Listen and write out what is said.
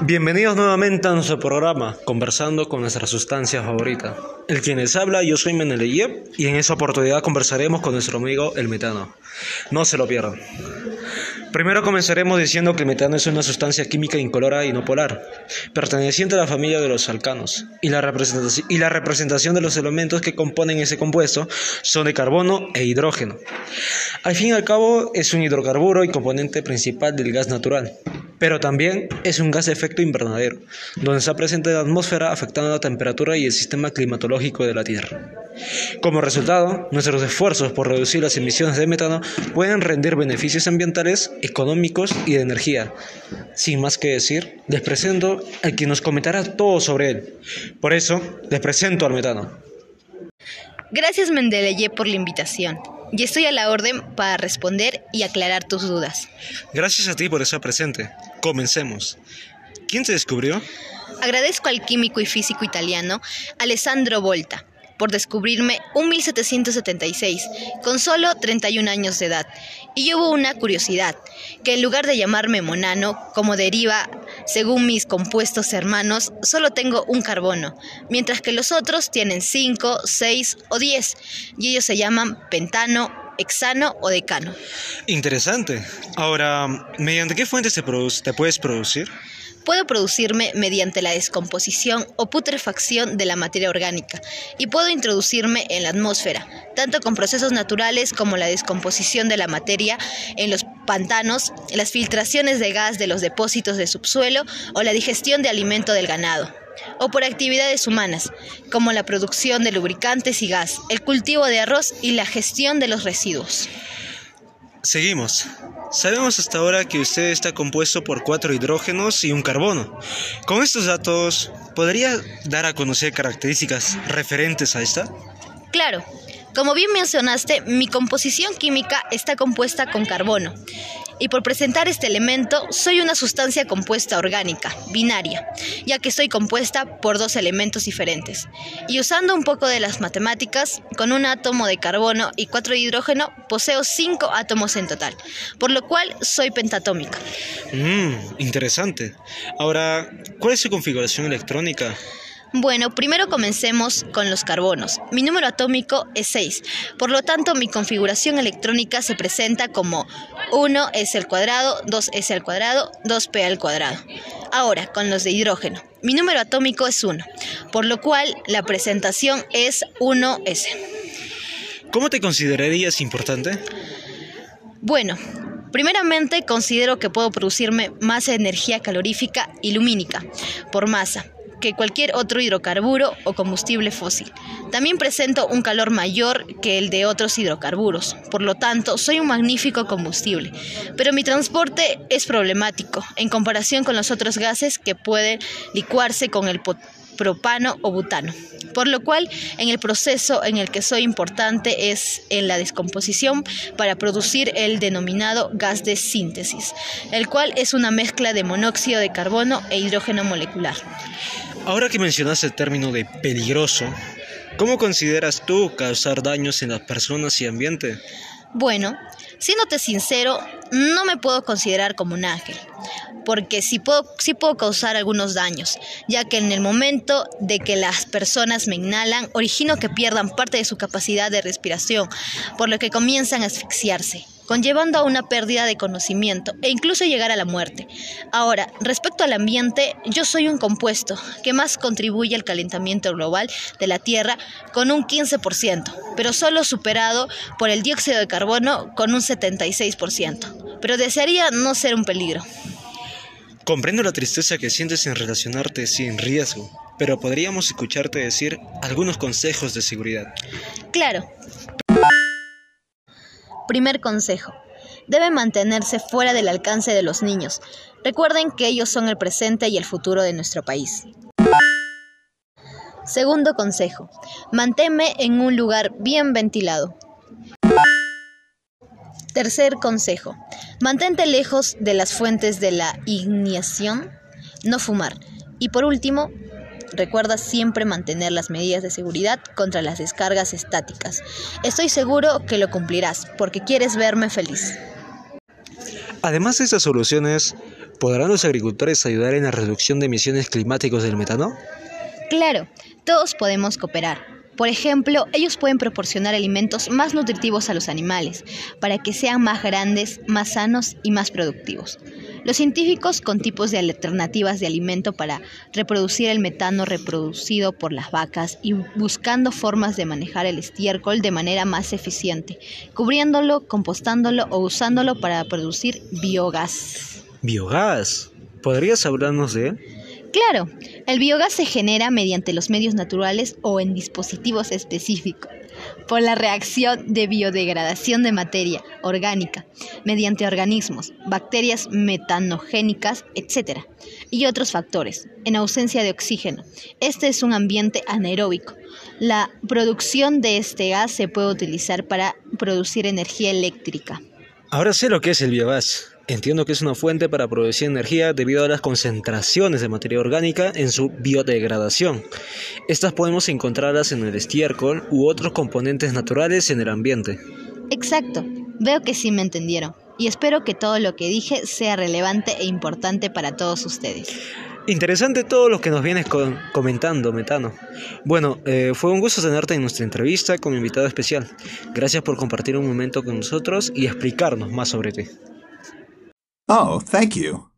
Bienvenidos nuevamente a nuestro programa, conversando con nuestra sustancia favorita. El quien les habla, yo soy Meneleyev y en esa oportunidad conversaremos con nuestro amigo el metano. No se lo pierdan. Primero comenzaremos diciendo que el metano es una sustancia química incolora y no polar, perteneciente a la familia de los alcanos, y la, representación, y la representación de los elementos que componen ese compuesto son de carbono e hidrógeno. Al fin y al cabo, es un hidrocarburo y componente principal del gas natural pero también es un gas de efecto invernadero, donde está presente en la atmósfera afectando la temperatura y el sistema climatológico de la Tierra. Como resultado, nuestros esfuerzos por reducir las emisiones de metano pueden rendir beneficios ambientales, económicos y de energía. Sin más que decir, les presento al que nos comentará todo sobre él. Por eso, les presento al metano. Gracias Mendeleye por la invitación y estoy a la orden para responder y aclarar tus dudas. Gracias a ti por estar presente. Comencemos. ¿Quién te descubrió? Agradezco al químico y físico italiano Alessandro Volta por descubrirme un 1776, con solo 31 años de edad. Y hubo una curiosidad, que en lugar de llamarme monano, como deriva según mis compuestos hermanos, solo tengo un carbono, mientras que los otros tienen 5, 6 o 10, y ellos se llaman pentano, hexano o decano. Interesante. Ahora, ¿mediante qué fuentes te, te puedes producir? Puedo producirme mediante la descomposición o putrefacción de la materia orgánica y puedo introducirme en la atmósfera, tanto con procesos naturales como la descomposición de la materia en los pantanos, las filtraciones de gas de los depósitos de subsuelo o la digestión de alimento del ganado o por actividades humanas, como la producción de lubricantes y gas, el cultivo de arroz y la gestión de los residuos. Seguimos. Sabemos hasta ahora que usted está compuesto por cuatro hidrógenos y un carbono. Con estos datos, ¿podría dar a conocer características referentes a esta? Claro. Como bien mencionaste, mi composición química está compuesta con carbono y por presentar este elemento soy una sustancia compuesta orgánica, binaria, ya que estoy compuesta por dos elementos diferentes. Y usando un poco de las matemáticas, con un átomo de carbono y cuatro de hidrógeno, poseo cinco átomos en total, por lo cual soy pentatómica. Mmm, interesante. Ahora, ¿cuál es su configuración electrónica? Bueno, primero comencemos con los carbonos. Mi número atómico es 6, por lo tanto mi configuración electrónica se presenta como 1 s al cuadrado, 2 s al cuadrado, 2p al cuadrado. Ahora, con los de hidrógeno. Mi número atómico es 1, por lo cual la presentación es 1s. ¿Cómo te considerarías importante? Bueno, primeramente considero que puedo producirme más energía calorífica y lumínica por masa que cualquier otro hidrocarburo o combustible fósil. También presento un calor mayor que el de otros hidrocarburos, por lo tanto soy un magnífico combustible, pero mi transporte es problemático en comparación con los otros gases que pueden licuarse con el propano o butano. Por lo cual, en el proceso en el que soy importante es en la descomposición para producir el denominado gas de síntesis, el cual es una mezcla de monóxido de carbono e hidrógeno molecular. Ahora que mencionas el término de peligroso, ¿cómo consideras tú causar daños en las personas y ambiente? Bueno, siéndote sincero, no me puedo considerar como un ángel, porque sí puedo, sí puedo causar algunos daños, ya que en el momento de que las personas me inhalan, origino que pierdan parte de su capacidad de respiración, por lo que comienzan a asfixiarse conllevando a una pérdida de conocimiento e incluso llegar a la muerte. Ahora, respecto al ambiente, yo soy un compuesto que más contribuye al calentamiento global de la Tierra con un 15%, pero solo superado por el dióxido de carbono con un 76%. Pero desearía no ser un peligro. Comprendo la tristeza que sientes en relacionarte sin riesgo, pero podríamos escucharte decir algunos consejos de seguridad. Claro, Primer consejo. Debe mantenerse fuera del alcance de los niños. Recuerden que ellos son el presente y el futuro de nuestro país. Segundo consejo. Manténme en un lugar bien ventilado. Tercer consejo. Mantente lejos de las fuentes de la ignición. No fumar. Y por último, Recuerda siempre mantener las medidas de seguridad contra las descargas estáticas. Estoy seguro que lo cumplirás porque quieres verme feliz. Además de estas soluciones, ¿Podrán los agricultores ayudar en la reducción de emisiones climáticas del metano? Claro, todos podemos cooperar. Por ejemplo, ellos pueden proporcionar alimentos más nutritivos a los animales, para que sean más grandes, más sanos y más productivos. Los científicos con tipos de alternativas de alimento para reproducir el metano reproducido por las vacas y buscando formas de manejar el estiércol de manera más eficiente, cubriéndolo, compostándolo o usándolo para producir biogás. ¿Biogás? ¿Podrías hablarnos de él? Claro, el biogás se genera mediante los medios naturales o en dispositivos específicos, por la reacción de biodegradación de materia orgánica, mediante organismos, bacterias metanogénicas, etc., y otros factores, en ausencia de oxígeno. Este es un ambiente anaeróbico. La producción de este gas se puede utilizar para producir energía eléctrica. Ahora sé lo que es el biogás. Entiendo que es una fuente para producir energía debido a las concentraciones de materia orgánica en su biodegradación. Estas podemos encontrarlas en el estiércol u otros componentes naturales en el ambiente. Exacto, veo que sí me entendieron y espero que todo lo que dije sea relevante e importante para todos ustedes. Interesante todo lo que nos vienes comentando, Metano. Bueno, eh, fue un gusto tenerte en nuestra entrevista con mi invitado especial. Gracias por compartir un momento con nosotros y explicarnos más sobre ti. Oh, thank you.